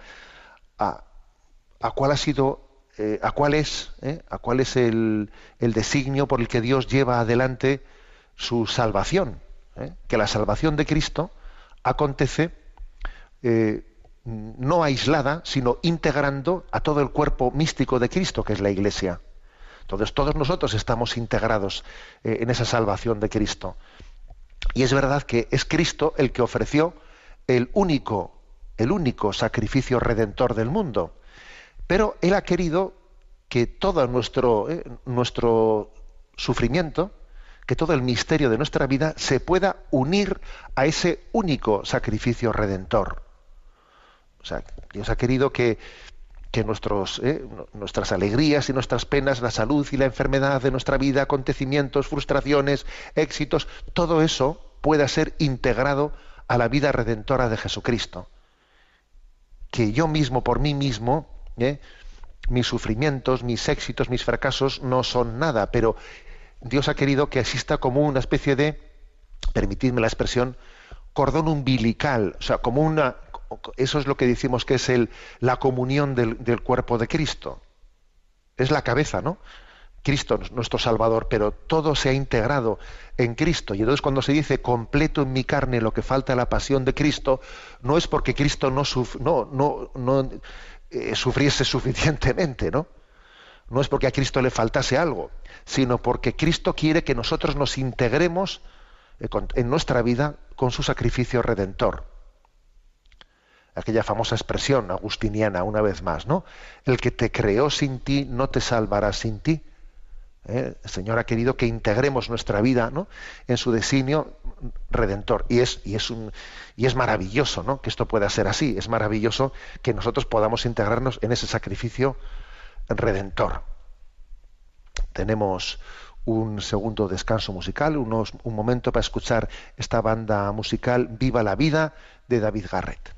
a, cuál ha sido eh, a cuál es, ¿eh? a cuál es el, el, designio por el que Dios lleva adelante su salvación, ¿eh? que la salvación de Cristo acontece no aislada, sino integrando a todo el cuerpo místico de Cristo, que es la Iglesia. Entonces todos nosotros estamos integrados en esa salvación de Cristo. Y es verdad que es Cristo el que ofreció el único, el único sacrificio redentor del mundo. Pero Él ha querido que todo nuestro, nuestro sufrimiento, que todo el misterio de nuestra vida se pueda unir a ese único sacrificio redentor. O sea, Dios ha querido que, que eh, nuestras alegrías y nuestras penas, la salud y la enfermedad de nuestra vida, acontecimientos, frustraciones, éxitos, todo eso pueda ser integrado a la vida redentora de Jesucristo. Que yo mismo, por mí mismo, eh, mis sufrimientos, mis éxitos, mis fracasos no son nada, pero Dios ha querido que exista como una especie de, permitidme la expresión, cordón umbilical, o sea, como una, eso es lo que decimos que es el, la comunión del, del cuerpo de Cristo. Es la cabeza, ¿no? Cristo, nuestro Salvador, pero todo se ha integrado en Cristo. Y entonces cuando se dice completo en mi carne lo que falta a la pasión de Cristo, no es porque Cristo no, eh, sufriese suficientemente, ¿no? No es porque a Cristo le faltase algo, sino porque Cristo quiere que nosotros nos integremos eh, en nuestra vida con su sacrificio redentor. Aquella famosa expresión agustiniana, una vez más, ¿no? El que te creó sin ti no te salvará sin ti. ¿Eh? El Señor ha querido que integremos nuestra vida ¿no? en su designio redentor. Y es, y, es un, y es maravilloso ¿no? que esto pueda ser así. Es maravilloso que nosotros podamos integrarnos en ese sacrificio redentor. Tenemos un segundo descanso musical, un momento para escuchar esta banda musical Viva la Vida de David Garrett.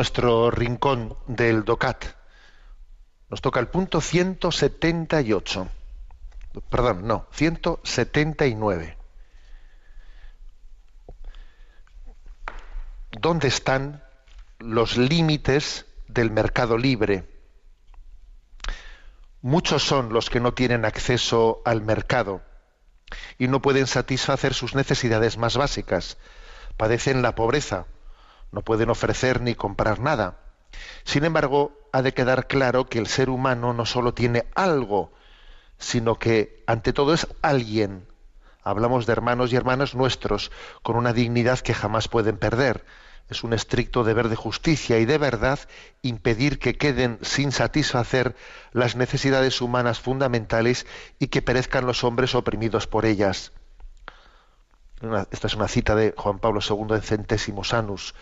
Nuestro rincón del DOCAT. Nos toca el punto 178. Perdón, no, 179. ¿Dónde están los límites del mercado libre? Muchos son los que no tienen acceso al mercado y no pueden satisfacer sus necesidades más básicas. Padecen la pobreza, no pueden ofrecer ni comprar nada. Sin embargo, ha de quedar claro que el ser humano no solo tiene algo, sino que ante todo es alguien. Hablamos de hermanos y hermanas nuestros con una dignidad que jamás pueden perder. Es un estricto deber de justicia y de verdad impedir que queden sin satisfacer las necesidades humanas fundamentales y que perezcan los hombres oprimidos por ellas. Esta es una cita de Juan Pablo II en Centésimos Anus.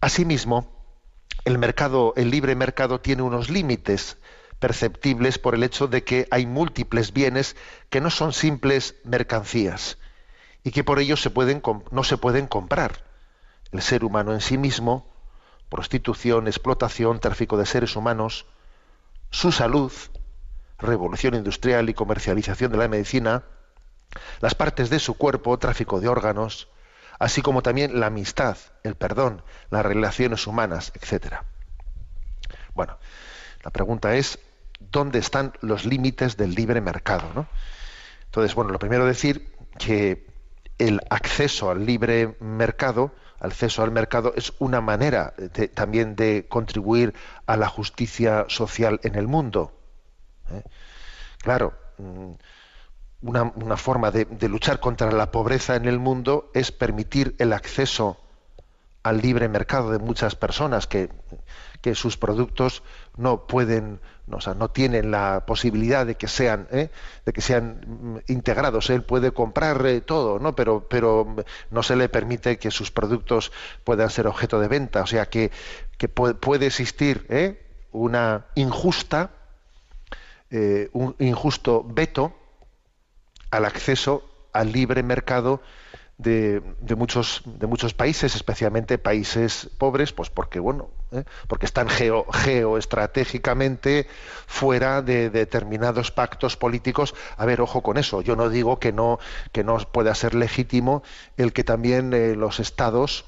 Asimismo, el mercado, el libre mercado tiene unos límites perceptibles por el hecho de que hay múltiples bienes que no son simples mercancías y que por ello no se pueden comprar. El ser humano en sí mismo, prostitución, explotación, tráfico de seres humanos, su salud, revolución industrial y comercialización de la medicina, las partes de su cuerpo, tráfico de órganos, así como también la amistad, el perdón, las relaciones humanas, etc. Bueno, la pregunta es, ¿dónde están los límites del libre mercado? ¿no? Entonces, bueno, lo primero decir que el acceso al libre mercado, acceso al mercado es una manera también de contribuir a la justicia social en el mundo. ¿eh? Claro, mm, una, una forma de, luchar contra la pobreza en el mundo es permitir el acceso al libre mercado de muchas personas que, que sus productos no pueden, no, o sea, no tienen la posibilidad de que sean, ¿eh? de que sean mm, integrados. Él puede comprar eh, todo, ¿no? Pero, pero mm, no se le permite que sus productos puedan ser objeto de venta. O sea que, que pu- puede existir ¿eh? una injusta, eh, un injusto veto al acceso al libre mercado de, muchos de muchos países, especialmente países pobres, pues porque bueno, ¿eh? porque están geo, geoestratégicamente fuera de determinados pactos políticos. A ver, ojo con eso. Yo no digo que no que no pueda ser legítimo el que también eh, los estados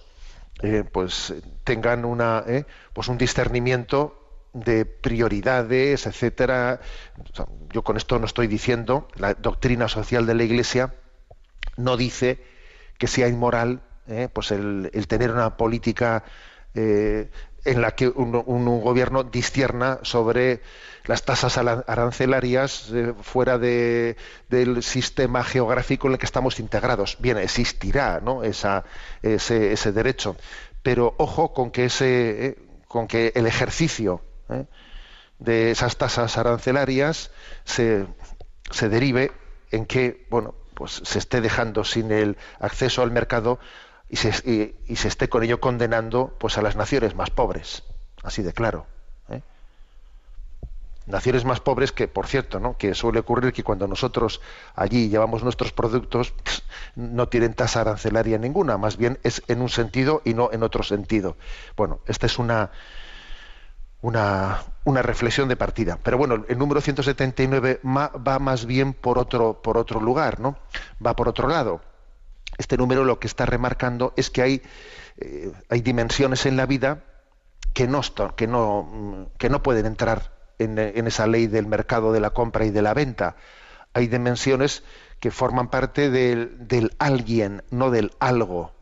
eh, pues tengan una pues un discernimiento de prioridades, etcétera. Yo con esto no estoy diciendo la doctrina social de la Iglesia no dice que sea inmoral eh, pues el, tener una política eh, en la que un, gobierno discierna sobre las tasas arancelarias eh, fuera de- del sistema geográfico en el que estamos integrados. Bien, existirá ese, ese derecho, pero ojo con que, ese, con que el ejercicio ¿eh? de esas tasas arancelarias se, se derive en que bueno pues se esté dejando sin el acceso al mercado y se, y- se esté con ello condenando pues a las naciones más pobres así de claro ¿eh? naciones más pobres que por cierto no que suele ocurrir que cuando nosotros allí llevamos nuestros productos no tienen tasa arancelaria ninguna más bien es en un sentido y no en otro sentido bueno esta es una una, una reflexión de partida. Pero bueno, el número 179 ma- va más bien por otro, por otro lugar, ¿no? Va por otro lado. Este número lo que está remarcando es que hay, eh, hay dimensiones en la vida que no, que no, mm, que no pueden entrar en, en esa ley del mercado de la compra y de la venta. Hay dimensiones que forman parte del, del alguien, no del algo.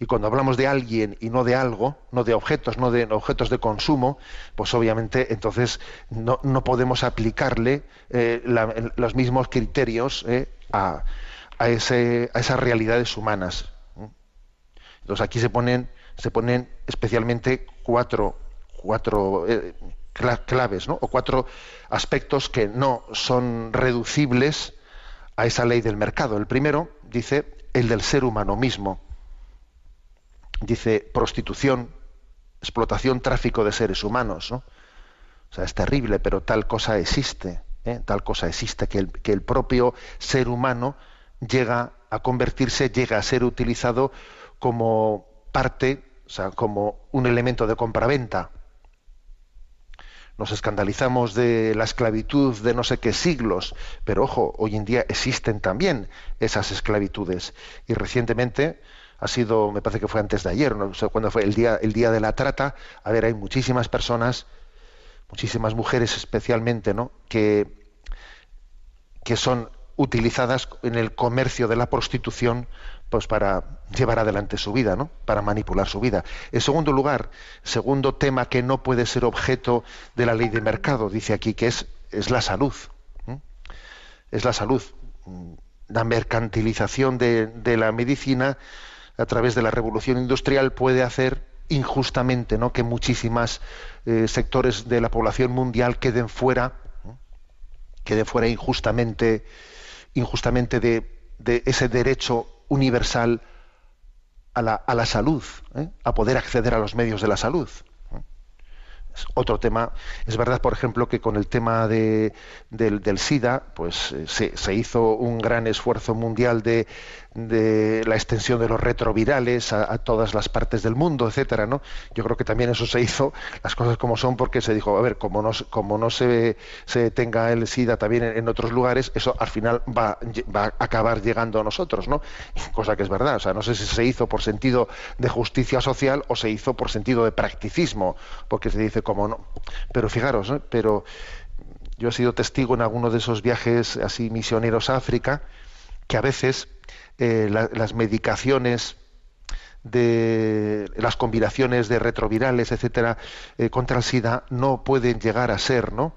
Y cuando hablamos de alguien y no de algo, no de objetos, no de objetos de consumo, pues obviamente entonces no, no podemos aplicarle eh, los mismos criterios eh, a, a ese- a esas realidades humanas. Entonces aquí se ponen, se ponen especialmente cuatro, cuatro eh, cla- claves, ¿no? o cuatro aspectos que no son reducibles a esa ley del mercado. El primero dice el del ser humano mismo dice prostitución, explotación, tráfico de seres humanos. ¿no? O sea, es terrible, pero tal cosa existe. ¿eh? Tal cosa existe, que el, que el propio ser humano llega a convertirse, llega a ser utilizado como parte o sea, como un elemento de compraventa. Nos escandalizamos de la esclavitud de no sé qué siglos, pero ojo, hoy en día existen también esas esclavitudes. Y recientemente, ha sido, me parece que fue antes de ayer, no sé cuándo fue el día, el día de la trata, a ver, hay muchísimas personas, muchísimas mujeres especialmente, ¿no? que, que son utilizadas en el comercio de la prostitución pues para llevar adelante su vida, ¿no? Para manipular su vida. En segundo lugar, segundo tema que no puede ser objeto de la ley de mercado, dice aquí que es, es la salud. Es la salud. La mercantilización de, de, la medicina a través de la revolución industrial puede hacer injustamente ¿no? que muchísimas eh, sectores de la población mundial queden fuera, queden fuera injustamente, injustamente de, ese derecho universal a la, a la salud, ¿eh? a poder acceder a los medios de la salud. Otro tema. Es verdad, por ejemplo, que con el tema de, del, SIDA, pues eh, se, hizo un gran esfuerzo mundial de, de la extensión de los retrovirales a, todas las partes del mundo, etcétera, ¿no? Yo creo que también eso se hizo, las cosas como son, porque se dijo, a ver, como no, como no se, se tenga el SIDA también en, otros lugares, eso al final va, a acabar llegando a nosotros, ¿no? Cosa que es verdad, o sea, no sé si se hizo por sentido de justicia social o se hizo por sentido de practicismo, porque se dice como no. Pero fijaros, ¿no? pero yo he sido testigo en algunos de esos viajes así misioneros a África, que a veces eh, la, las medicaciones de las combinaciones de retrovirales, etcétera, eh, contra el SIDA no pueden llegar a ser ¿no?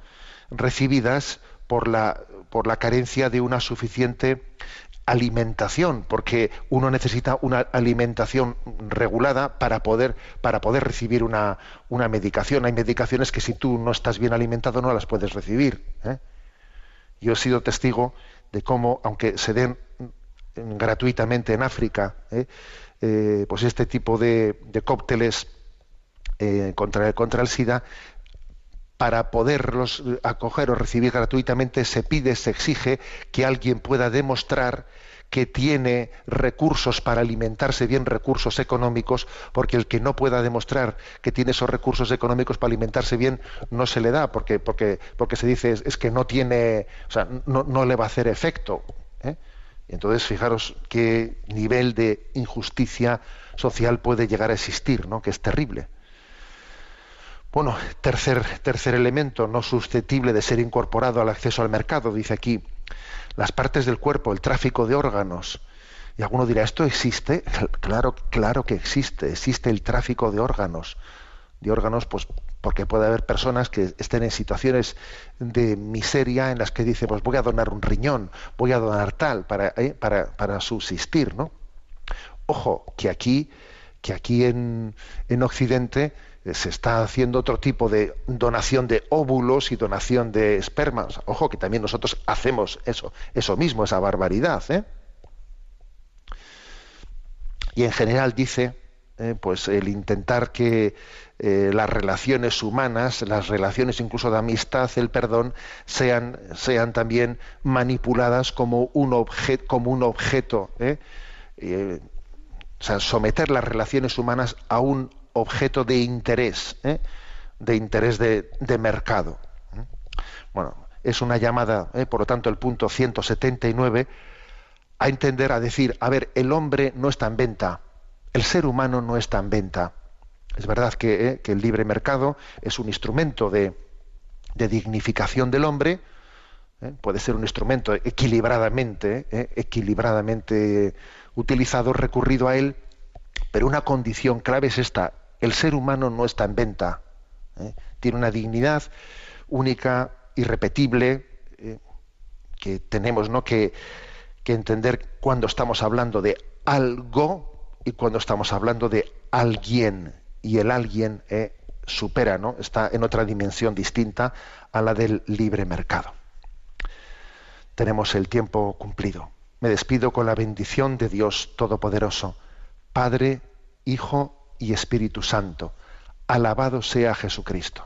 recibidas por la, por la carencia de una suficiente alimentación, porque uno necesita una alimentación regulada para poder, para poder recibir una, una medicación. Hay medicaciones que si tú no estás bien alimentado no las puedes recibir. ¿eh? Yo he sido testigo de cómo, aunque se den gratuitamente en África, ¿eh? Eh, pues este tipo de, de cócteles eh, contra, contra el SIDA, para poderlos acoger o recibir gratuitamente se pide, se exige que alguien pueda demostrar que tiene recursos para alimentarse bien, recursos económicos, porque el que no pueda demostrar que tiene esos recursos económicos para alimentarse bien no se le da, porque, porque, porque se dice es, es que no tiene, o sea, no, no le va a hacer efecto. Entonces, fijaros qué nivel de injusticia social puede llegar a existir, ¿no? que es terrible. Bueno, tercer, tercer elemento no susceptible de ser incorporado al acceso al mercado, dice aquí, las partes del cuerpo, el tráfico de órganos. Y alguno dirá, ¿esto existe? [LAUGHS] Claro, claro que existe, existe el tráfico de órganos. De órganos, pues porque puede haber personas que estén en situaciones de miseria en las que dicen, pues voy a donar un riñón, voy a donar tal para, eh, para, para subsistir, ¿no? Ojo, que aquí, que aquí en, en Occidente se está haciendo otro tipo de donación de óvulos y donación de espermas. Ojo, que también nosotros hacemos eso, eso mismo, esa barbaridad. ¿eh? Y en general dice, eh, pues el intentar que eh, las relaciones humanas, las relaciones incluso de amistad, el perdón, sean, sean también manipuladas como un, objeto, como un objeto. o sea, someter las relaciones humanas a un objeto de interés, ¿eh? de interés de, mercado. ¿eh? Bueno, es una llamada, ¿eh? por lo tanto, el punto 179, a entender, a decir, a ver, el hombre no está en venta, el ser humano no está en venta. Es verdad que, que el libre mercado es un instrumento de, dignificación del hombre, puede ser un instrumento equilibradamente, equilibradamente utilizado, recurrido a él, pero una condición clave es esta, el ser humano no está en venta. ¿eh? Tiene una dignidad única, irrepetible, eh, que tenemos ¿no? que, entender cuando estamos hablando de algo y cuando estamos hablando de alguien. Y el alguien eh, supera, ¿no? está en otra dimensión distinta a la del libre mercado. Tenemos el tiempo cumplido. Me despido con la bendición de Dios Todopoderoso, Padre, Hijo y Espíritu Santo. Alabado sea Jesucristo.